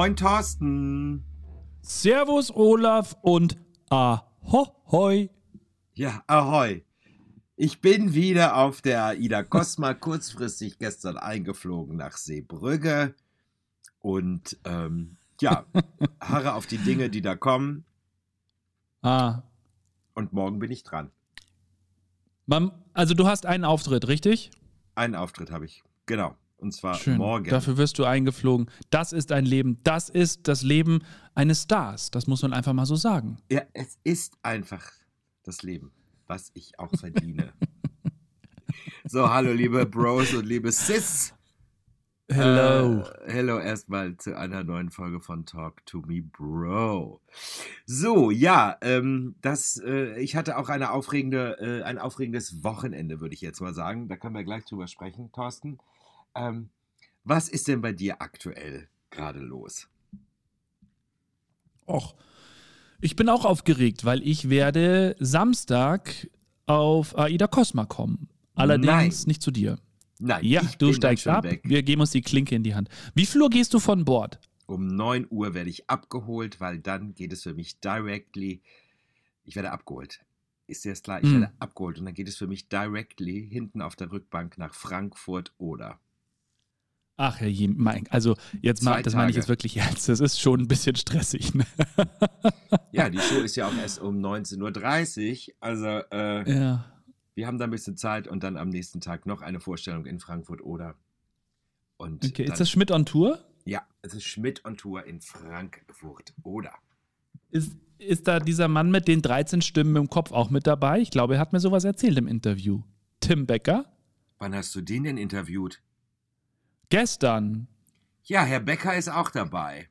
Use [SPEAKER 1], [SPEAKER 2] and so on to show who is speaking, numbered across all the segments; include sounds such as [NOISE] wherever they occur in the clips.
[SPEAKER 1] Moin Thorsten.
[SPEAKER 2] Servus Olaf und Ahoi.
[SPEAKER 1] Ja, ahoi. Ich bin wieder auf der AIDA Cosma, [LAUGHS] kurzfristig gestern eingeflogen nach Seebrügge. Und ähm, ja, [LAUGHS] harre auf die Dinge, die da kommen.
[SPEAKER 2] Ah.
[SPEAKER 1] Und morgen bin ich dran.
[SPEAKER 2] Man, also du hast einen Auftritt, richtig?
[SPEAKER 1] Einen Auftritt habe ich, genau. Und zwar
[SPEAKER 2] Schön.
[SPEAKER 1] morgen.
[SPEAKER 2] Dafür wirst du eingeflogen. Das ist ein Leben. Das ist das Leben eines Stars. Das muss man einfach mal so sagen.
[SPEAKER 1] Ja, es ist einfach das Leben, was ich auch verdiene. [LAUGHS] so, hallo liebe Bros und liebe Sis.
[SPEAKER 2] Hello.
[SPEAKER 1] Äh, hello erstmal zu einer neuen Folge von Talk to Me Bro. So, ja, ähm, das, äh, ich hatte auch eine aufregende, äh, ein aufregendes Wochenende, würde ich jetzt mal sagen. Da können wir gleich drüber sprechen, Thorsten. Ähm, was ist denn bei dir aktuell gerade los?
[SPEAKER 2] Och, ich bin auch aufgeregt, weil ich werde Samstag auf Aida Cosma kommen. Allerdings
[SPEAKER 1] Nein.
[SPEAKER 2] nicht zu dir.
[SPEAKER 1] Nein,
[SPEAKER 2] Ja,
[SPEAKER 1] ich
[SPEAKER 2] du steigst ab.
[SPEAKER 1] weg.
[SPEAKER 2] Wir geben uns die Klinke in die Hand. Wie viel Uhr gehst du von Bord?
[SPEAKER 1] Um 9 Uhr werde ich abgeholt, weil dann geht es für mich directly. Ich werde abgeholt. Ist dir das klar? Ich
[SPEAKER 2] Mm.
[SPEAKER 1] werde abgeholt und dann geht es für mich directly hinten auf der Rückbank nach Frankfurt oder.
[SPEAKER 2] Ach, Herr Jim, mein, also jetzt mal, das meine ich jetzt wirklich ernst. Das ist schon ein bisschen stressig. Ne? [LAUGHS]
[SPEAKER 1] Ja, die Show ist ja auch erst um 19.30 Uhr. Also, äh,
[SPEAKER 2] Ja.
[SPEAKER 1] wir haben da ein bisschen Zeit und dann am nächsten Tag noch eine Vorstellung in Frankfurt oder. Und
[SPEAKER 2] Okay,
[SPEAKER 1] dann,
[SPEAKER 2] ist das Schmidt on Tour?
[SPEAKER 1] Ja, es ist Schmidt on Tour in Frankfurt oder.
[SPEAKER 2] Ist, ist da dieser Mann mit den 13 Stimmen im Kopf auch mit dabei? Ich glaube, er hat mir sowas erzählt im Interview. Tim Becker?
[SPEAKER 1] Wann hast du den denn interviewt?
[SPEAKER 2] Gestern.
[SPEAKER 1] Ja, Herr Becker ist auch dabei.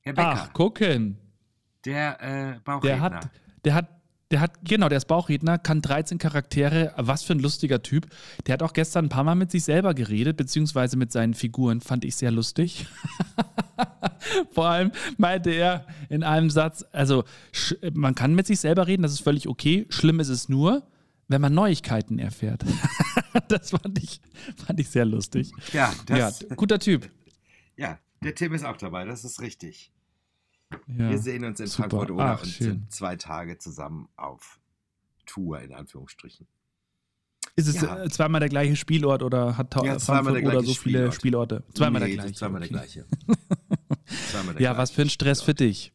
[SPEAKER 1] Herr Becker,
[SPEAKER 2] Ach, gucken.
[SPEAKER 1] der äh, Bauchredner.
[SPEAKER 2] Der hat, der hat, der hat, genau, der ist Bauchredner, kann 13 Charaktere. Was für ein lustiger Typ. Der hat auch gestern ein paar Mal mit sich selber geredet, beziehungsweise mit seinen Figuren. Fand ich sehr lustig. [LAUGHS] Vor allem meinte er in einem Satz, also man kann mit sich selber reden, das ist völlig okay. Schlimm ist es nur, wenn man Neuigkeiten erfährt. [LAUGHS] das fand ich, fand ich sehr lustig.
[SPEAKER 1] Ja, das,
[SPEAKER 2] ja, guter Typ.
[SPEAKER 1] ja, der Tim ist auch dabei, das ist richtig.
[SPEAKER 2] Ja.
[SPEAKER 1] Wir sehen uns in
[SPEAKER 2] super.
[SPEAKER 1] Frankfurt oder
[SPEAKER 2] Ach,
[SPEAKER 1] und
[SPEAKER 2] schön.
[SPEAKER 1] sind zwei Tage zusammen auf Tour, in Anführungsstrichen.
[SPEAKER 2] Ist es
[SPEAKER 1] Ja.
[SPEAKER 2] äh, zweimal der gleiche Spielort oder hat Ta
[SPEAKER 1] Ja,
[SPEAKER 2] Frankfurt
[SPEAKER 1] der
[SPEAKER 2] oder
[SPEAKER 1] gleiche
[SPEAKER 2] so viele
[SPEAKER 1] Spielort.
[SPEAKER 2] Spielorte? Zweimal
[SPEAKER 1] Nee,
[SPEAKER 2] der gleiche.
[SPEAKER 1] Zweimal der gleiche. [LAUGHS] zweimal der
[SPEAKER 2] Ja, was für ein
[SPEAKER 1] gleiche
[SPEAKER 2] Stress für dich.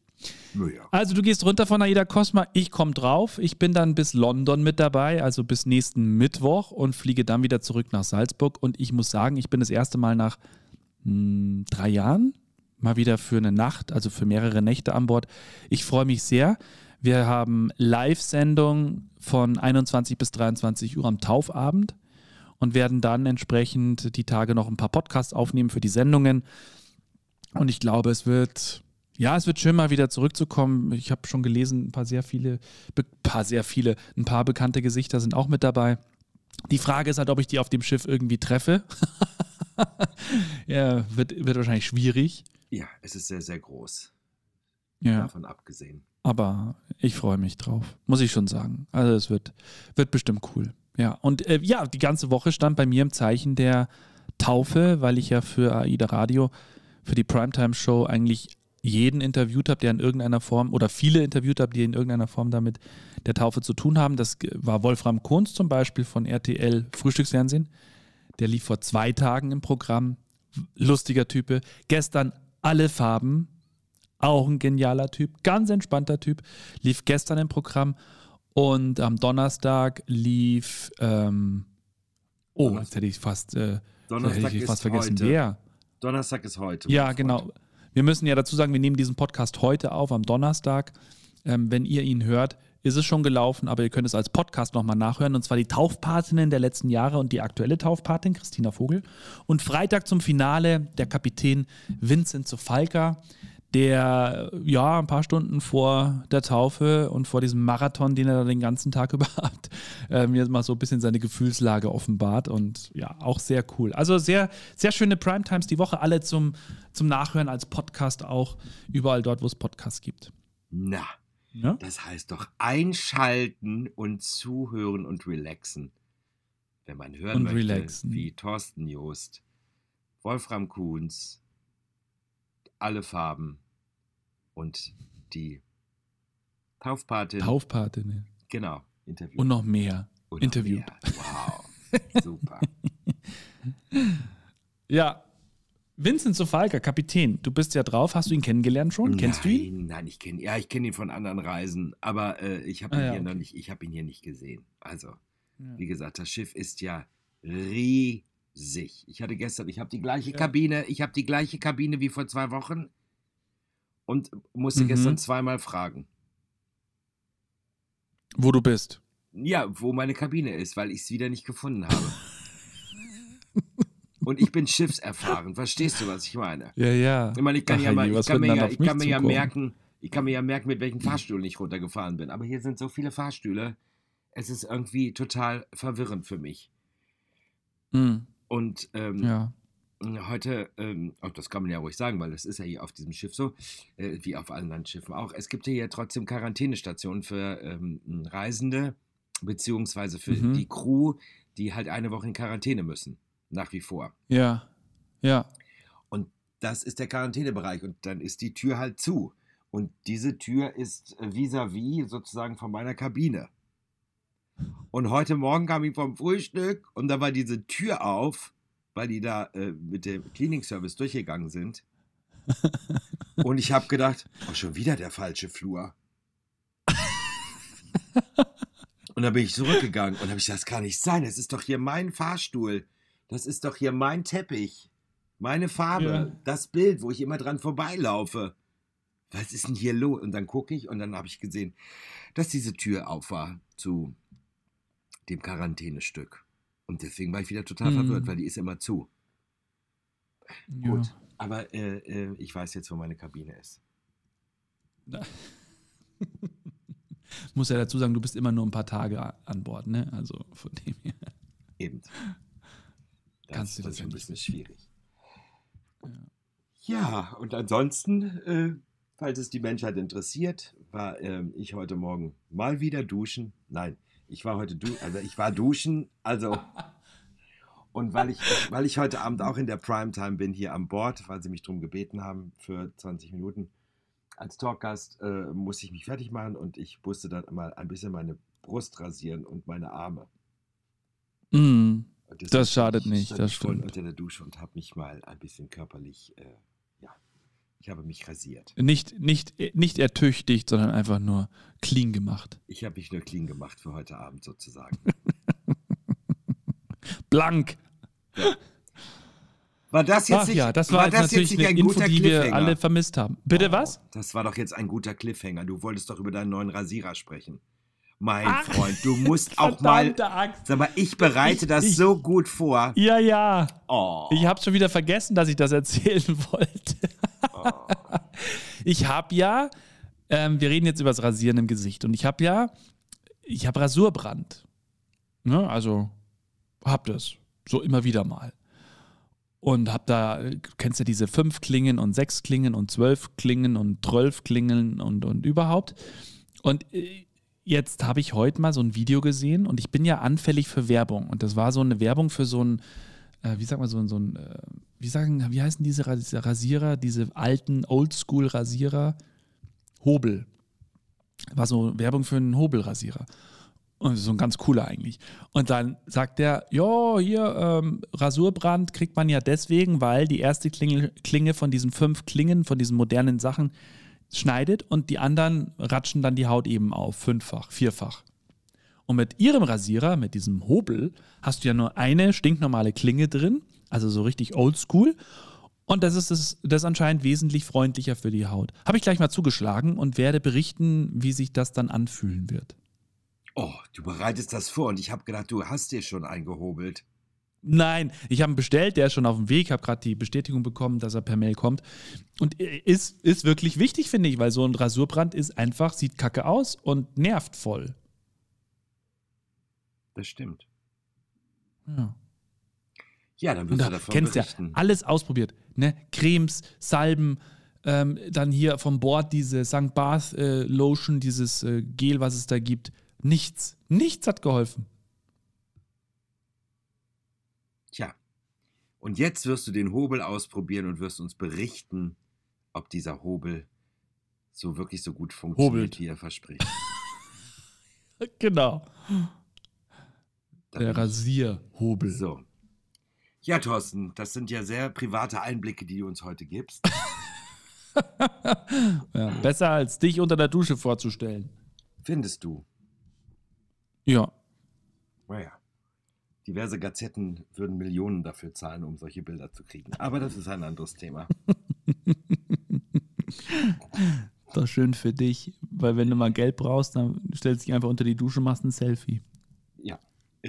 [SPEAKER 1] Naja.
[SPEAKER 2] Also du gehst runter von Aida Cosma, ich komme drauf. Ich bin dann bis London mit dabei, also bis nächsten Mittwoch und fliege dann wieder zurück nach Salzburg. Und ich muss sagen, ich bin das erste Mal nach hm, drei Jahren mal wieder für eine Nacht, also für mehrere Nächte an Bord. Ich freue mich sehr. Wir haben Live-Sendung von 21 bis 23 Uhr am Taufabend und werden dann entsprechend die Tage noch ein paar Podcasts aufnehmen für die Sendungen. Und ich glaube, es wird, ja, es wird schön mal wieder zurückzukommen. Ich habe schon gelesen, ein paar sehr viele, paar sehr viele, ein paar bekannte Gesichter sind auch mit dabei. Die Frage ist halt, ob ich die auf dem Schiff irgendwie treffe. [LAUGHS] ja, wird, wird wahrscheinlich schwierig.
[SPEAKER 1] Ja, es ist sehr, sehr groß.
[SPEAKER 2] Ja,
[SPEAKER 1] Davon abgesehen.
[SPEAKER 2] aber ich freue mich drauf, muss ich schon sagen. Also es wird, wird bestimmt cool. Ja, und äh, ja, die ganze Woche stand bei mir im Zeichen der Taufe, weil ich ja für AIDA Radio, für die Primetime-Show eigentlich jeden interviewt habe, der in irgendeiner Form, oder viele interviewt habe, die in irgendeiner Form damit der Taufe zu tun haben. Das war Wolfram Kunz zum Beispiel von RTL Frühstücksfernsehen. Der lief vor zwei Tagen im Programm. Lustiger Type. Gestern alle Farben. Auch ein genialer Typ, ganz entspannter Typ. Lief gestern im Programm und am Donnerstag lief. Ähm, oh, jetzt hätte ich fast, äh, hätte
[SPEAKER 1] Donnerstag
[SPEAKER 2] ich
[SPEAKER 1] ist
[SPEAKER 2] fast vergessen,
[SPEAKER 1] heute.
[SPEAKER 2] wer.
[SPEAKER 1] Donnerstag ist heute.
[SPEAKER 2] Ja, genau.
[SPEAKER 1] Freund.
[SPEAKER 2] Wir müssen ja dazu sagen, wir nehmen diesen Podcast heute auf, am Donnerstag. Ähm, wenn ihr ihn hört, ist es schon gelaufen, aber ihr könnt es als Podcast nochmal nachhören. Und zwar die Taufpatinnen der letzten Jahre und die aktuelle Taufpatin, Christina Vogel. Und Freitag zum Finale der Kapitän Vincent Zofalka, der ja ein paar Stunden vor der Taufe und vor diesem Marathon, den er da den ganzen Tag [LAUGHS] über hat, äh, mir mal so ein bisschen seine Gefühlslage offenbart und ja, auch sehr cool. Also sehr, sehr schöne Primetimes die Woche, alle zum, zum Nachhören als Podcast auch, überall dort, wo es Podcasts gibt.
[SPEAKER 1] Na,
[SPEAKER 2] Ja?
[SPEAKER 1] das heißt doch einschalten und zuhören und relaxen. Wenn man hören
[SPEAKER 2] Und
[SPEAKER 1] möchte,
[SPEAKER 2] relaxen.
[SPEAKER 1] wie Thorsten Joost, Wolfram Kuhns, alle Farben und die Taufpatin.
[SPEAKER 2] Taufpatin. ja.
[SPEAKER 1] genau, Interview.
[SPEAKER 2] Und noch mehr.
[SPEAKER 1] Und noch
[SPEAKER 2] Interview.
[SPEAKER 1] mehr. Wow, super. [LAUGHS]
[SPEAKER 2] Ja. Vincent Sofalka, Kapitän, du bist ja drauf. Hast du ihn kennengelernt schon? Kennst du ihn?
[SPEAKER 1] Nein, nein, ich kenne ja, ich kenne ihn von anderen Reisen, aber äh, ich habe ihn
[SPEAKER 2] Ah, ja,
[SPEAKER 1] hier noch
[SPEAKER 2] okay.
[SPEAKER 1] nicht, ich habe ihn hier nicht gesehen. Also,
[SPEAKER 2] Ja.
[SPEAKER 1] wie gesagt, das Schiff ist ja riesig. Ich hatte gestern, ich habe die gleiche
[SPEAKER 2] Ja.
[SPEAKER 1] Kabine, ich habe die gleiche Kabine wie vor zwei Wochen und musste
[SPEAKER 2] Mhm.
[SPEAKER 1] gestern zweimal fragen.
[SPEAKER 2] Wo du bist.
[SPEAKER 1] Ja, wo meine Kabine ist, weil ich es wieder nicht gefunden [LAUGHS] habe. Und ich bin schiffserfahren. Verstehst du, was ich meine?
[SPEAKER 2] Ja, ja.
[SPEAKER 1] Ich meine, ich kann
[SPEAKER 2] Ach,
[SPEAKER 1] ja mal, ich kann mir ja, ich kann mir ja merken, ich kann mir ja merken, mit welchem Fahrstuhl ich runtergefahren bin. Aber hier sind so viele Fahrstühle. Es ist irgendwie total verwirrend für mich.
[SPEAKER 2] Mhm.
[SPEAKER 1] Und ähm,
[SPEAKER 2] Ja.
[SPEAKER 1] heute, ähm, auch das kann man ja ruhig sagen, weil das ist ja hier auf diesem Schiff so, äh, wie auf allen Landschiffen auch. Es gibt hier ja trotzdem Quarantänestationen für ähm, Reisende, beziehungsweise für
[SPEAKER 2] Mhm.
[SPEAKER 1] die Crew, die halt eine Woche in Quarantäne müssen. Nach wie vor.
[SPEAKER 2] Ja. Ja.
[SPEAKER 1] Und das ist der Quarantänebereich und dann ist die Tür halt zu. Und diese Tür ist äh, vis-à-vis sozusagen von meiner Kabine. Und heute Morgen kam ich vom Frühstück und da war diese Tür auf, weil die da äh, mit dem Cleaning Service durchgegangen sind. [LAUGHS] Und ich habe gedacht, oh, schon wieder der falsche Flur. Und dann bin ich zurückgegangen und habe ich gesagt, das kann nicht sein. Das ist doch hier mein Fahrstuhl. Das ist doch hier mein Teppich. Meine Farbe.
[SPEAKER 2] Ja.
[SPEAKER 1] Das Bild, wo ich immer dran vorbeilaufe. Was ist denn hier los? Und dann gucke ich und dann habe ich gesehen, dass diese Tür auf war zu dem Quarantänestück. Und deswegen war ich wieder total
[SPEAKER 2] Mhm.
[SPEAKER 1] verwirrt, weil die ist immer zu.
[SPEAKER 2] ja.
[SPEAKER 1] Gut. Aber äh, äh, ich weiß jetzt, wo meine Kabine ist. [LAUGHS]
[SPEAKER 2] Muss ja dazu sagen, du bist immer nur ein paar Tage an Bord, ne? Also von dem her.
[SPEAKER 1] Eben. [LAUGHS] Das
[SPEAKER 2] Kannst du
[SPEAKER 1] ist
[SPEAKER 2] das ja
[SPEAKER 1] ein bisschen schwierig. Ja, und ansonsten, äh, falls es die Menschheit interessiert, war ähm, ich heute Morgen mal wieder duschen. Nein, ich war heute du also ich war duschen, also und weil ich, weil ich heute Abend auch in der Primetime bin hier an Bord, weil sie mich darum gebeten haben für 20 Minuten als Talkgast, äh, muss ich mich fertig machen und ich musste dann mal ein bisschen meine Brust rasieren und meine Arme. Und deswegen
[SPEAKER 2] Das schadet
[SPEAKER 1] ich-
[SPEAKER 2] nicht, das stimmt.
[SPEAKER 1] unter der Dusche und habe mich mal ein bisschen körperlich, äh, ich habe mich rasiert.
[SPEAKER 2] Nicht, nicht, nicht ertüchtigt, sondern einfach nur clean gemacht.
[SPEAKER 1] Ich habe mich nur clean gemacht für heute Abend sozusagen. [LAUGHS]
[SPEAKER 2] Blank.
[SPEAKER 1] War das jetzt
[SPEAKER 2] Ach
[SPEAKER 1] nicht,
[SPEAKER 2] ja, das war, jetzt
[SPEAKER 1] das
[SPEAKER 2] natürlich
[SPEAKER 1] jetzt nicht ein
[SPEAKER 2] Info,
[SPEAKER 1] guter
[SPEAKER 2] die wir
[SPEAKER 1] Cliffhanger?
[SPEAKER 2] alle vermisst haben. Bitte
[SPEAKER 1] Oh,
[SPEAKER 2] was?
[SPEAKER 1] Das war doch jetzt ein guter Cliffhanger. Du wolltest doch über deinen neuen Rasierer sprechen. Mein
[SPEAKER 2] Ach,
[SPEAKER 1] Freund, du musst auch mal.
[SPEAKER 2] Axt.
[SPEAKER 1] Sag mal, ich bereite
[SPEAKER 2] Ich-
[SPEAKER 1] das
[SPEAKER 2] ich-
[SPEAKER 1] so gut vor.
[SPEAKER 2] Ja, ja.
[SPEAKER 1] Oh.
[SPEAKER 2] Ich habe schon wieder vergessen, dass ich das erzählen [LAUGHS] wollte. Ich habe ja, ähm, wir reden jetzt über das Rasieren im Gesicht und ich habe ja, ich habe Rasurbrand. Ne? Also hab das so immer wieder mal. Und hab da, kennst du diese fünf Klingen und sechs Klingen und zwölf Klingen und zwölf Klingen und, und überhaupt. Und äh, jetzt habe ich heute mal so ein Video gesehen und ich bin ja anfällig für Werbung. Und das war so eine Werbung für so ein, äh, wie sagt man, so so ein äh, wie sagen, wie heißen diese Ras- Rasierer, diese alten Oldschool-Rasierer? Hobel. War so Werbung für einen Hobelrasierer. Und so ein ganz cooler eigentlich. Und dann sagt er, ja, hier, ähm, Rasurbrand kriegt man ja deswegen, weil die erste Klinge, Klinge von diesen fünf Klingen, von diesen modernen Sachen schneidet und die anderen ratschen dann die Haut eben auf, fünffach, vierfach. Und mit ihrem Rasierer, mit diesem Hobel, hast du ja nur eine stinknormale Klinge drin, also so richtig oldschool. Und das ist das, das ist anscheinend wesentlich freundlicher für die Haut. Habe ich gleich mal zugeschlagen und werde berichten, wie sich das dann anfühlen wird.
[SPEAKER 1] oh, du bereitest das vor und ich habe gedacht, du hast dir schon eingehobelt.
[SPEAKER 2] Nein, ich habe ihn bestellt, der ist schon auf dem Weg, habe gerade die Bestätigung bekommen, dass er per Mail kommt. Und ist, ist wirklich wichtig, finde ich, weil so ein Rasurbrand ist einfach, sieht kacke aus und nervt voll.
[SPEAKER 1] Das stimmt.
[SPEAKER 2] Ja.
[SPEAKER 1] Ja, dann wirst du
[SPEAKER 2] da
[SPEAKER 1] davon
[SPEAKER 2] kennst ja
[SPEAKER 1] berichten.
[SPEAKER 2] alles ausprobiert. Ne? Cremes, Salben, ähm, dann hier vom Bord diese St. Bath äh, Lotion, dieses äh, Gel, was es da gibt. Nichts. Nichts hat geholfen.
[SPEAKER 1] Tja. Und jetzt wirst du den Hobel ausprobieren und wirst uns berichten, ob dieser Hobel so wirklich so gut funktioniert,
[SPEAKER 2] Hobelt.
[SPEAKER 1] wie er verspricht. [LAUGHS]
[SPEAKER 2] Genau.
[SPEAKER 1] Da
[SPEAKER 2] Der Rasierhobel.
[SPEAKER 1] So. Ja, Thorsten, das sind ja sehr private Einblicke, die du uns heute gibst. [LAUGHS] [LAUGHS]
[SPEAKER 2] Ja, besser als dich unter der Dusche vorzustellen.
[SPEAKER 1] Findest du?
[SPEAKER 2] Ja.
[SPEAKER 1] Naja. Diverse Gazetten würden Millionen dafür zahlen, um solche Bilder zu kriegen. Aber das ist ein anderes Thema. [LAUGHS]
[SPEAKER 2] Doch schön für dich, weil wenn du mal Geld brauchst, dann stellst du dich einfach unter die Dusche, machst ein Selfie.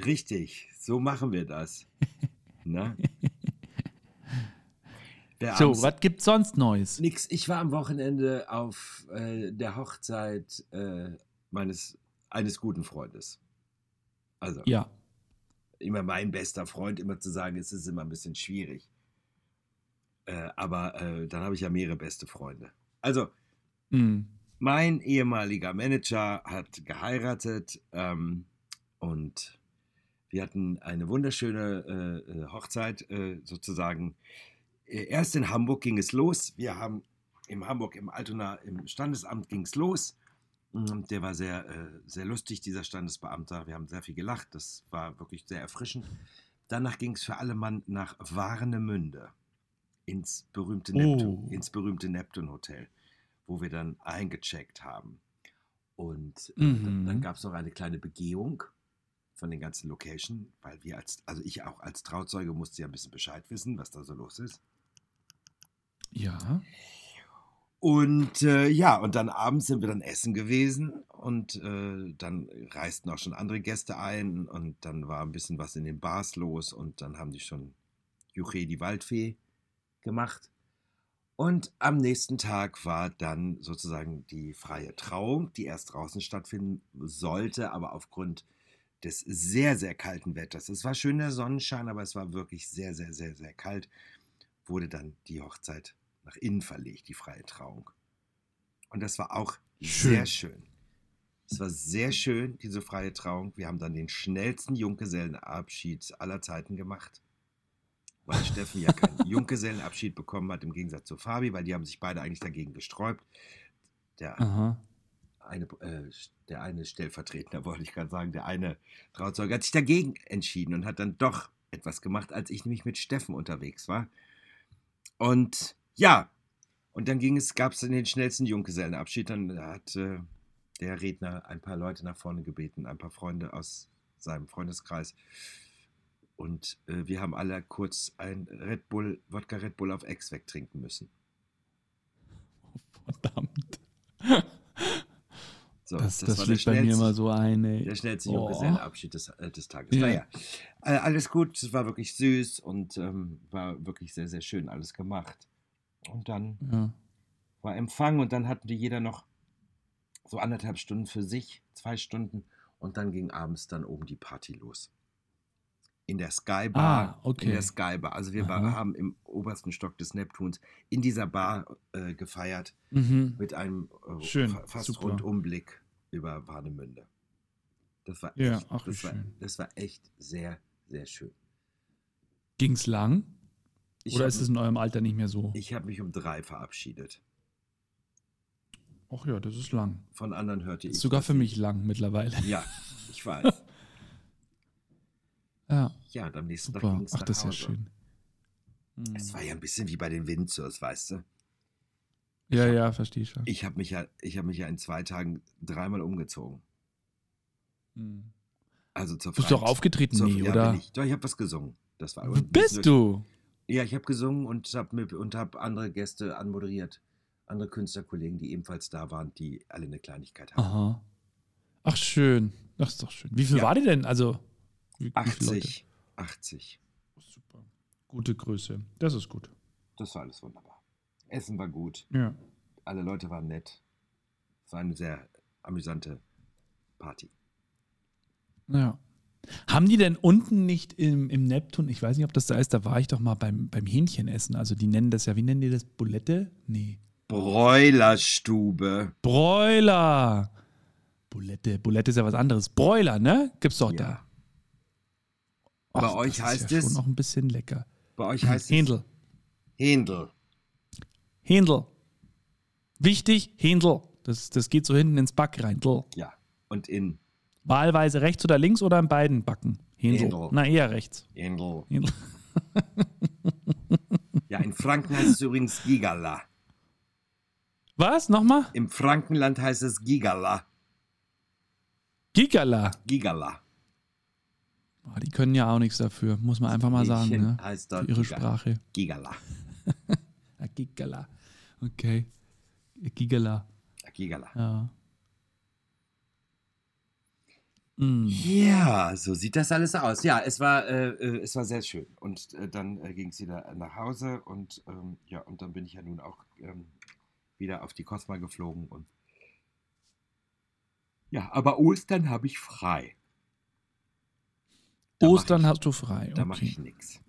[SPEAKER 1] Richtig. So machen wir das. [LAUGHS] Wer
[SPEAKER 2] So, was gibt's sonst Neues?
[SPEAKER 1] Nix. Ich war am Wochenende auf äh, der Hochzeit äh, meines eines guten Freundes. Also
[SPEAKER 2] Ja.
[SPEAKER 1] immer mein bester Freund, immer zu sagen, es ist immer ein bisschen schwierig. Äh, aber äh, dann habe ich ja mehrere beste Freunde. Also
[SPEAKER 2] Hm.
[SPEAKER 1] mein ehemaliger Manager hat geheiratet ähm, und wir hatten eine wunderschöne äh, äh, Hochzeit äh, sozusagen. Äh, Erst in Hamburg ging es los. Wir haben in Hamburg im Altona im Standesamt ging es los. Der war sehr, äh, sehr lustig, dieser Standesbeamter. Wir haben sehr viel gelacht. Das war wirklich sehr erfrischend. Danach ging es für alle Mann nach Warnemünde ins berühmte Neptun,
[SPEAKER 2] Oh.
[SPEAKER 1] ins berühmte Neptun Hotel, wo wir dann eingecheckt haben. Und
[SPEAKER 2] Mhm.
[SPEAKER 1] dann, dann gab es noch eine kleine Begehung von den ganzen Location, weil wir als, also ich auch als Trauzeuge musste ja ein bisschen Bescheid wissen, was da so los ist.
[SPEAKER 2] Ja.
[SPEAKER 1] Und äh, ja, und dann abends sind wir dann essen gewesen und äh, dann reisten auch schon andere Gäste ein und dann war ein bisschen was in den Bars los und dann haben die schon Juche die Waldfee gemacht. Und am nächsten Tag war dann sozusagen die freie Trauung, die erst draußen stattfinden sollte, aber aufgrund des sehr, sehr kalten Wetters, es war schön der Sonnenschein, aber es war wirklich sehr, sehr, sehr, sehr kalt, wurde dann die Hochzeit nach innen verlegt, die freie Trauung. Und das war auch
[SPEAKER 2] Schön.
[SPEAKER 1] sehr schön. Es war sehr schön, diese freie Trauung. Wir haben dann den schnellsten Junggesellenabschied aller Zeiten gemacht. Weil Steffen ja keinen [LAUGHS] Junggesellenabschied bekommen hat, im Gegensatz zu Fabi, weil die haben sich beide eigentlich dagegen gesträubt. Der
[SPEAKER 2] Aha.
[SPEAKER 1] Eine, äh, der eine Stellvertretender, [LAUGHS] wollte ich gerade sagen, der eine Trauzeuge hat sich dagegen entschieden und hat dann doch etwas gemacht, als ich nämlich mit Steffen unterwegs war. Und ja, und dann ging es, gab es den schnellsten Junggesellenabschied. Dann hat äh, der Redner ein paar Leute nach vorne gebeten, ein paar Freunde aus seinem Freundeskreis. Und äh, wir haben alle kurz ein Red Bull, Wodka Red Bull auf Ex wegtrinken müssen. [LAUGHS]
[SPEAKER 2] Verdammt.
[SPEAKER 1] So,
[SPEAKER 2] Das, das,
[SPEAKER 1] der
[SPEAKER 2] schlägt bei mir immer so ein. ey.
[SPEAKER 1] Der schnellste
[SPEAKER 2] Oh.
[SPEAKER 1] Junggesellenabschied des, äh, des Tages.
[SPEAKER 2] Ja.
[SPEAKER 1] Naja, äh, alles gut, es war wirklich süß und ähm, war wirklich sehr, sehr schön alles gemacht. Und dann
[SPEAKER 2] Ja.
[SPEAKER 1] war Empfang und dann hatten die jeder noch so anderthalb Stunden für sich, zwei Stunden und dann ging abends dann oben die Party los. In der Sky Bar.
[SPEAKER 2] Ah, okay.
[SPEAKER 1] In der Sky Bar. Also wir
[SPEAKER 2] Aha.
[SPEAKER 1] haben im obersten Stock des Neptuns in dieser Bar äh, gefeiert
[SPEAKER 2] Mhm.
[SPEAKER 1] mit einem äh,
[SPEAKER 2] Schön,
[SPEAKER 1] fa- fast
[SPEAKER 2] super.
[SPEAKER 1] Rundumblick über Warnemünde. Das war
[SPEAKER 2] Ja,
[SPEAKER 1] echt,
[SPEAKER 2] ach,
[SPEAKER 1] das, war, das war echt sehr, sehr schön.
[SPEAKER 2] Ging's lang?
[SPEAKER 1] Ich
[SPEAKER 2] Oder
[SPEAKER 1] hab-
[SPEAKER 2] ist es in eurem Alter nicht mehr so?
[SPEAKER 1] Ich habe mich um drei verabschiedet.
[SPEAKER 2] Ach ja, das ist lang.
[SPEAKER 1] Von anderen hörte ich.
[SPEAKER 2] Sogar für mich lang mittlerweile.
[SPEAKER 1] Ja, ich [LAUGHS] weiß.
[SPEAKER 2] Ja,
[SPEAKER 1] Ja, und am nächsten Tag ging es
[SPEAKER 2] Ach,
[SPEAKER 1] nach
[SPEAKER 2] das ist ja schön. Hm.
[SPEAKER 1] Es war ja ein bisschen wie bei den Windsors, weißt du?
[SPEAKER 2] Ja, ja, verstehe ich schon.
[SPEAKER 1] Ich habe mich ja, ich habe mich ja in zwei Tagen dreimal umgezogen.
[SPEAKER 2] Hm.
[SPEAKER 1] Also zur
[SPEAKER 2] Bist du auch
[SPEAKER 1] Freit-
[SPEAKER 2] aufgetreten?
[SPEAKER 1] zur,
[SPEAKER 2] Nee,
[SPEAKER 1] ja,
[SPEAKER 2] oder?
[SPEAKER 1] Ich. Doch, ich habe was gesungen. Das war
[SPEAKER 2] Wo bist du?
[SPEAKER 1] Ja, ich habe gesungen und habe und hab andere Gäste anmoderiert. Andere Künstlerkollegen, die ebenfalls da waren, die alle eine Kleinigkeit haben.
[SPEAKER 2] Aha. Ach, schön. Das ist doch schön. Wie viel
[SPEAKER 1] Ja.
[SPEAKER 2] war die denn? Also, wie, wie viele Leute?
[SPEAKER 1] 80. 80.
[SPEAKER 2] Super. Gute Größe. Das ist gut.
[SPEAKER 1] Das war alles wunderbar. Essen war gut.
[SPEAKER 2] Ja.
[SPEAKER 1] Alle Leute waren nett. Es war eine sehr amüsante Party.
[SPEAKER 2] Ja. Haben die denn unten nicht im, im Neptun, ich weiß nicht, ob das da ist, da war ich doch mal beim, beim Hähnchenessen. Also die nennen das ja, wie nennen die das? Bulette? Nee.
[SPEAKER 1] Bräulerstube.
[SPEAKER 2] Broiler. Bulette. Bulette ist ja was anderes. Broiler, ne? Gibt's doch
[SPEAKER 1] Ja.
[SPEAKER 2] da.
[SPEAKER 1] Bei
[SPEAKER 2] Och,
[SPEAKER 1] euch
[SPEAKER 2] das
[SPEAKER 1] heißt
[SPEAKER 2] ist ja
[SPEAKER 1] es-
[SPEAKER 2] schon noch ein bisschen lecker.
[SPEAKER 1] Bei euch heißt
[SPEAKER 2] Händel.
[SPEAKER 1] es Händel.
[SPEAKER 2] Händel. Wichtig, Händel. Das, das geht so hinten ins Back rein. Dl.
[SPEAKER 1] Ja. Und in
[SPEAKER 2] Wahlweise rechts oder links oder in beiden Backen? Händel.
[SPEAKER 1] Händel.
[SPEAKER 2] Na, eher rechts.
[SPEAKER 1] Händel.
[SPEAKER 2] Händel. [LAUGHS]
[SPEAKER 1] Ja, in Franken heißt es übrigens Gigala.
[SPEAKER 2] Was? Nochmal?
[SPEAKER 1] Im Frankenland heißt es Gigala.
[SPEAKER 2] Gigala.
[SPEAKER 1] Gigala.
[SPEAKER 2] Oh, die können ja auch nichts dafür, muss man einfach mal sagen. Ne?
[SPEAKER 1] heißt
[SPEAKER 2] Für ihre
[SPEAKER 1] Giga-
[SPEAKER 2] Sprache.
[SPEAKER 1] Gigala. [LAUGHS]
[SPEAKER 2] Gigala. Okay. Gigala.
[SPEAKER 1] Gigala.
[SPEAKER 2] Ja. Mm.
[SPEAKER 1] Ja, so sieht das alles aus. Ja, es war, äh, äh, es war sehr schön. Und äh, dann äh, ging es wieder nach Hause und ähm, ja, und dann bin ich ja nun auch ähm, wieder auf die Cosma geflogen und ja, aber Ostern habe ich frei.
[SPEAKER 2] Ostern
[SPEAKER 1] ich,
[SPEAKER 2] hast du frei.
[SPEAKER 1] Da mache ich nichts.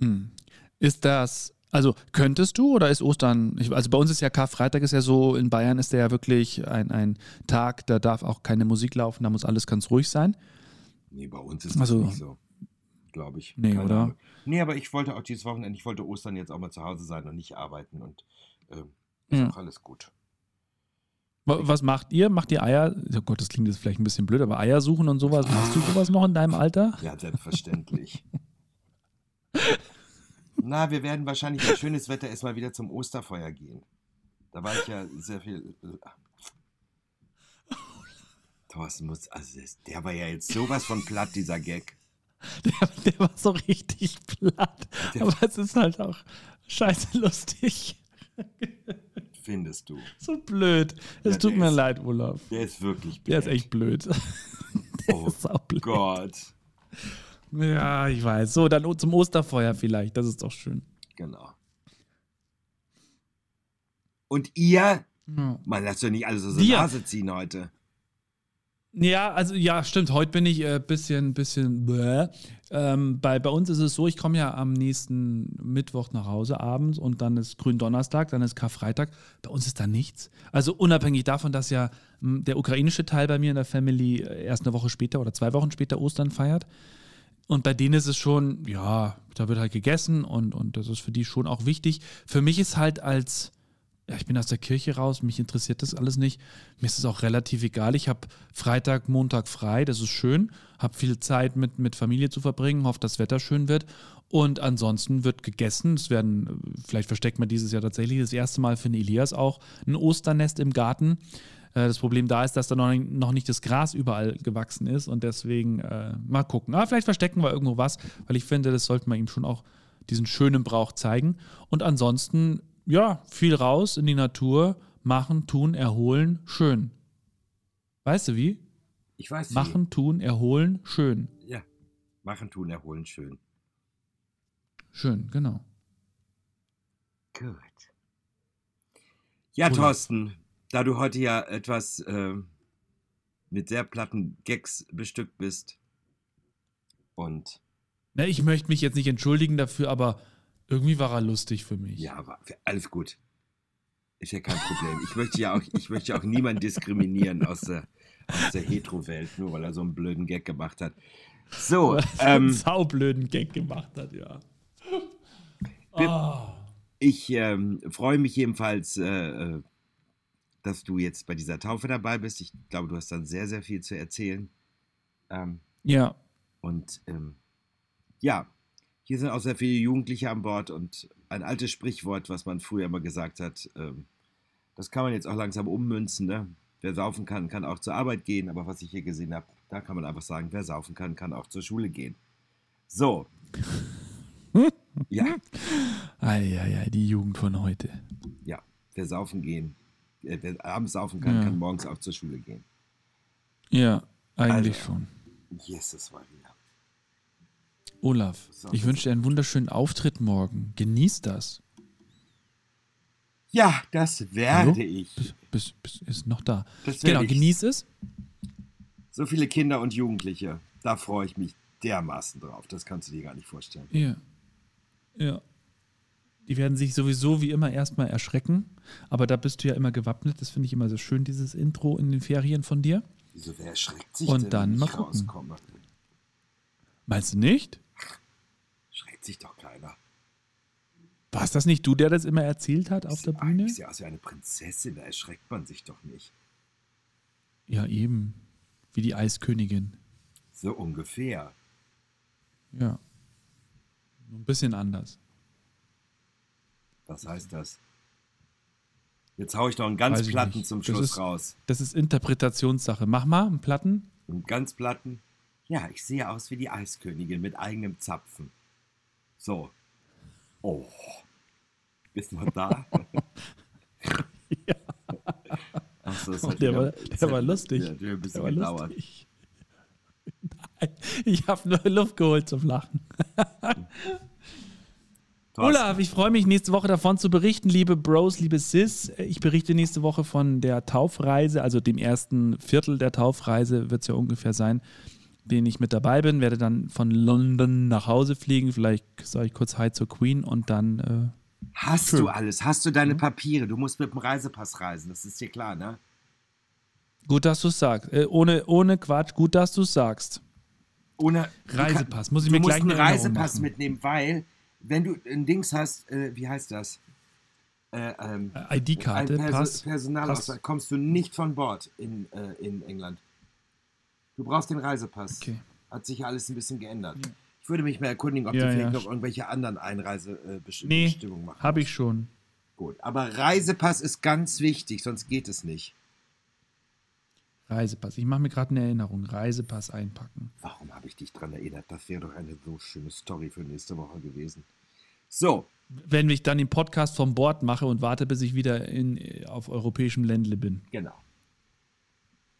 [SPEAKER 2] Hm. Ist das, also könntest du oder ist Ostern, ich, also bei uns ist ja Karfreitag ist ja so, in Bayern ist der ja wirklich ein, ein Tag, da darf auch keine Musik laufen, da muss alles ganz ruhig sein.
[SPEAKER 1] Nee, bei uns ist das
[SPEAKER 2] Also-
[SPEAKER 1] nicht so. Glaube ich.
[SPEAKER 2] Nee, oder?
[SPEAKER 1] Ahnung. Nee, aber ich wollte auch dieses Wochenende, ich wollte Ostern jetzt auch mal zu Hause sein und nicht arbeiten und ähm, ist
[SPEAKER 2] Ja.
[SPEAKER 1] auch alles gut.
[SPEAKER 2] Wa- Was macht ihr? Macht ihr Eier? Oh Gott, das klingt jetzt vielleicht ein bisschen blöd, aber Eier suchen und sowas, machst du sowas noch in deinem Alter?
[SPEAKER 1] Ja, selbstverständlich. Na, wir werden wahrscheinlich, wenn schönes Wetter ist, mal wieder zum Osterfeuer gehen. Da war ich ja sehr viel. Thorsten muss, also der war ja jetzt sowas von platt, dieser Gag.
[SPEAKER 2] Der, der war so richtig platt,
[SPEAKER 1] Der-
[SPEAKER 2] aber es ist halt auch scheiße lustig.
[SPEAKER 1] Findest du.
[SPEAKER 2] So blöd. Es
[SPEAKER 1] Ja,
[SPEAKER 2] tut
[SPEAKER 1] der
[SPEAKER 2] mir
[SPEAKER 1] ist-
[SPEAKER 2] leid, Olaf.
[SPEAKER 1] Der ist wirklich
[SPEAKER 2] Der ist
[SPEAKER 1] blöd.
[SPEAKER 2] echt blöd. [LAUGHS]
[SPEAKER 1] Oh
[SPEAKER 2] ist auch blöd.
[SPEAKER 1] Gott.
[SPEAKER 2] Ja, ich weiß. So, dann zum Osterfeuer vielleicht. Das ist doch schön.
[SPEAKER 1] Genau. Und ihr?
[SPEAKER 2] Ja.
[SPEAKER 1] Man lasst doch nicht alles aus
[SPEAKER 2] Wir.
[SPEAKER 1] der Nase ziehen heute.
[SPEAKER 2] Ja, also ja, stimmt. Heute bin ich ein äh, bisschen, bisschen bäh. Ähm, bei, bei uns ist es so, ich komme ja am nächsten Mittwoch nach Hause abends und dann ist Gründonnerstag, dann ist Karfreitag. Bei uns ist da nichts. Also unabhängig davon, dass ja m, der ukrainische Teil bei mir in der Family äh, erst eine Woche später oder zwei Wochen später Ostern feiert. Und bei denen ist es schon, ja, da wird halt gegessen und, und das ist für die schon auch wichtig. Für mich ist halt als, ja, ich bin aus der Kirche raus, mich interessiert das alles nicht. Mir ist es auch relativ egal. Ich habe Freitag, Montag frei, das ist schön. Habe viel Zeit mit, mit Familie zu verbringen, hoffe, das Wetter schön wird. Und ansonsten wird gegessen. Es werden, äh, vielleicht versteckt man dieses Jahr tatsächlich das erste Mal für den Elias auch ein Osternest im Garten. Äh, Das Problem da ist, dass da noch nicht, das Gras überall gewachsen ist und deswegen äh, mal gucken. Aber vielleicht verstecken wir irgendwo was, weil ich finde, das sollte man ihm schon auch diesen schönen Brauch zeigen. Und ansonsten, ja, viel raus in die Natur, machen, tun, erholen, schön. Weißt du wie?
[SPEAKER 1] Ich weiß wie.
[SPEAKER 2] Machen, tun, erholen, schön.
[SPEAKER 1] Ja. Machen, tun, erholen, schön.
[SPEAKER 2] Schön, genau.
[SPEAKER 1] Gut. Ja,
[SPEAKER 2] Oder?
[SPEAKER 1] Thorsten, da du heute ja etwas ähm, mit sehr platten Gags bestückt bist und
[SPEAKER 2] Na, ich möchte mich jetzt nicht entschuldigen dafür, aber irgendwie war er lustig für mich.
[SPEAKER 1] ja, aber alles gut. Ist ja kein Problem. Ich möchte ja auch, ich möchte auch niemanden diskriminieren aus der, aus der Hetero-Welt, nur weil er so einen blöden Gag gemacht hat. So, [LAUGHS]
[SPEAKER 2] einen
[SPEAKER 1] ähm,
[SPEAKER 2] saublöden Gag gemacht hat, ja. Ah.
[SPEAKER 1] ich ähm, freue mich jedenfalls, äh, äh, dass du jetzt bei dieser Taufe dabei bist. Ich glaube, du hast dann sehr, sehr viel zu erzählen. Ähm,
[SPEAKER 2] Ja,
[SPEAKER 1] Und ähm, ja, hier sind auch sehr viele Jugendliche an Bord und ein altes Sprichwort, was man früher immer gesagt hat, ähm, das kann man jetzt auch langsam ummünzen. Ne? Wer saufen kann, kann auch zur Arbeit gehen, aber was ich hier gesehen habe, da kann man einfach sagen, wer saufen kann, kann auch zur Schule gehen. So. ja,
[SPEAKER 2] Eieiei, die Jugend von heute.
[SPEAKER 1] ja, wer saufen gehen, äh, wer abends saufen kann,
[SPEAKER 2] Ja.
[SPEAKER 1] kann morgens auch zur Schule gehen.
[SPEAKER 2] Ja, eigentlich
[SPEAKER 1] Also.
[SPEAKER 2] schon.
[SPEAKER 1] Jesus Maria.
[SPEAKER 2] Olaf, ich wünsche dir einen wunderschönen Auftritt morgen. Genieß das.
[SPEAKER 1] Ja, das werde
[SPEAKER 2] Hallo?
[SPEAKER 1] ich.
[SPEAKER 2] Bis, bis, bis ist noch da.
[SPEAKER 1] Das
[SPEAKER 2] Genau,
[SPEAKER 1] ich.
[SPEAKER 2] genieß es.
[SPEAKER 1] So viele Kinder und Jugendliche, da freue ich mich dermaßen drauf. Das kannst du dir gar nicht vorstellen.
[SPEAKER 2] Ja. Ja. Die werden sich sowieso wie immer erstmal erschrecken, aber da bist du ja immer gewappnet. Das finde ich immer so schön, dieses Intro in den Ferien von dir.
[SPEAKER 1] Wieso, wer erschreckt sich
[SPEAKER 2] Und
[SPEAKER 1] denn,
[SPEAKER 2] dann
[SPEAKER 1] wenn
[SPEAKER 2] mal
[SPEAKER 1] ich
[SPEAKER 2] gucken.
[SPEAKER 1] rauskomme?
[SPEAKER 2] Meinst du nicht?
[SPEAKER 1] Schreckt sich doch keiner.
[SPEAKER 2] War es das nicht du, der das immer erzählt hat auf der Bühne?
[SPEAKER 1] Ich sehe aus wie eine Prinzessin, da erschreckt man sich doch nicht.
[SPEAKER 2] Ja, eben. Wie die Eiskönigin.
[SPEAKER 1] So ungefähr.
[SPEAKER 2] Ja. Nur ein bisschen anders.
[SPEAKER 1] Was heißt das? Jetzt haue ich noch einen ganz
[SPEAKER 2] Weiß
[SPEAKER 1] platten zum
[SPEAKER 2] Das
[SPEAKER 1] Schluss
[SPEAKER 2] ist-
[SPEAKER 1] raus.
[SPEAKER 2] Das ist Interpretationssache. Mach mal einen Platten.
[SPEAKER 1] Einen ganz platten. Ja, ich sehe aus wie die Eiskönigin mit eigenem Zapfen. So. Oh. Bist du noch da?
[SPEAKER 2] Ja.
[SPEAKER 1] Achso, das
[SPEAKER 2] Oh, der
[SPEAKER 1] wieder-
[SPEAKER 2] war- der
[SPEAKER 1] hat-
[SPEAKER 2] war lustig.
[SPEAKER 1] Ja, der ein bisschen
[SPEAKER 2] Der war
[SPEAKER 1] gedauert.
[SPEAKER 2] lustig. Nein, ich habe nur Luft geholt zum Lachen.
[SPEAKER 1] Thorsten,
[SPEAKER 2] Olaf, ich freue mich, nächste Woche davon zu berichten, liebe Bros, liebe Sis. Ich berichte nächste Woche von der Taufreise, also dem ersten Viertel der Taufreise wird es ja ungefähr sein, den ich mit dabei bin. Werde dann von London nach Hause fliegen. Vielleicht sage ich kurz Hi zur Queen und dann. Äh,
[SPEAKER 1] Hast
[SPEAKER 2] Schön.
[SPEAKER 1] du alles? Hast du deine Papiere? Du musst mit dem Reisepass reisen, das ist dir klar, ne?
[SPEAKER 2] gut, dass du es sagst. Äh, ohne, ohne Quatsch, gut, dass du es sagst.
[SPEAKER 1] Ohne
[SPEAKER 2] Reisepass, muss ich
[SPEAKER 1] du
[SPEAKER 2] mir
[SPEAKER 1] musst
[SPEAKER 2] gleich
[SPEAKER 1] einen Reisepass
[SPEAKER 2] machen.
[SPEAKER 1] mitnehmen, weil wenn du ein Dings hast, äh, wie heißt das? Äh, ähm,
[SPEAKER 2] Äh, ID-Karte, Pass.
[SPEAKER 1] Personalausweis, kommst du nicht von Bord in, äh, in England. Du brauchst den Reisepass.
[SPEAKER 2] Okay.
[SPEAKER 1] Hat sich ja alles ein bisschen geändert. Ich würde mich mal erkundigen, ob
[SPEAKER 2] Ja,
[SPEAKER 1] du vielleicht
[SPEAKER 2] ja.
[SPEAKER 1] noch irgendwelche anderen Einreisebestimmungen
[SPEAKER 2] Nee,
[SPEAKER 1] machen
[SPEAKER 2] habe ich schon.
[SPEAKER 1] Gut, aber Reisepass ist ganz wichtig, sonst geht es nicht.
[SPEAKER 2] Reisepass. Ich mache mir gerade eine Erinnerung. Reisepass einpacken.
[SPEAKER 1] Warum habe ich dich dran erinnert? Das wäre doch eine so schöne Story für nächste Woche gewesen. So,
[SPEAKER 2] Wenn ich dann den Podcast vom Bord mache und warte, bis ich wieder in, äh, auf europäischem Ländle bin.
[SPEAKER 1] genau.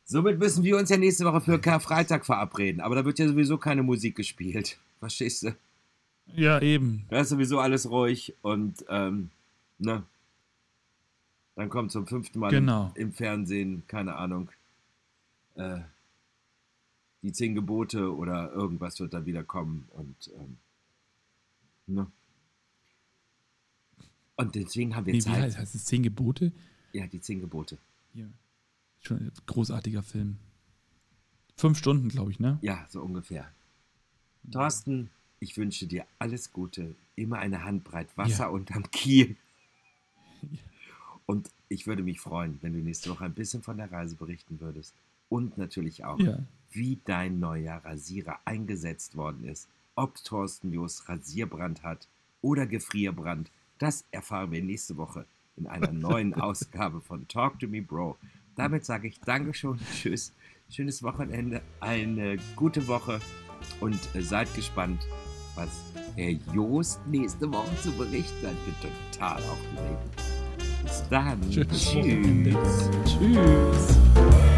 [SPEAKER 1] Somit müssen wir uns ja nächste Woche für Karfreitag verabreden. Aber da wird ja sowieso keine Musik gespielt. [LAUGHS] Verstehst du?
[SPEAKER 2] Ja, eben.
[SPEAKER 1] Da ist sowieso alles ruhig und, ähm, ne? Dann kommt zum fünften Mal
[SPEAKER 2] Genau.
[SPEAKER 1] im, Fernsehen, keine Ahnung, äh, die zehn Gebote oder irgendwas wird da wieder kommen und, ähm, ne? Und deswegen haben wir
[SPEAKER 2] Nee, wie
[SPEAKER 1] Zeit.
[SPEAKER 2] heißt, heißt es? Zehn Gebote?
[SPEAKER 1] Ja, die zehn Gebote.
[SPEAKER 2] Ja. Schon ein großartiger Film. Fünf Stunden, glaube ich, ne?
[SPEAKER 1] Ja, so ungefähr. Thorsten, ich wünsche dir alles Gute, immer eine Handbreit Wasser
[SPEAKER 2] Ja.
[SPEAKER 1] unterm Kiel. [LAUGHS] Und ich würde mich freuen, wenn du nächste Woche ein bisschen von der Reise berichten würdest. Und natürlich auch,
[SPEAKER 2] Ja.
[SPEAKER 1] wie dein neuer Rasierer eingesetzt worden ist. Ob Thorsten Jost Rasierbrand hat oder Gefrierbrand, das erfahren wir nächste Woche in einer [LAUGHS] neuen Ausgabe von Talk to Me Bro. Damit sage ich Dankeschön, [LAUGHS] tschüss, schönes Wochenende, eine gute Woche und äh, seid gespannt, was Herr Joost nächste Woche zu berichten hat. Ich bin total aufgeregt. Bis dann. Tschüss.
[SPEAKER 2] Wochenende. Tschüss.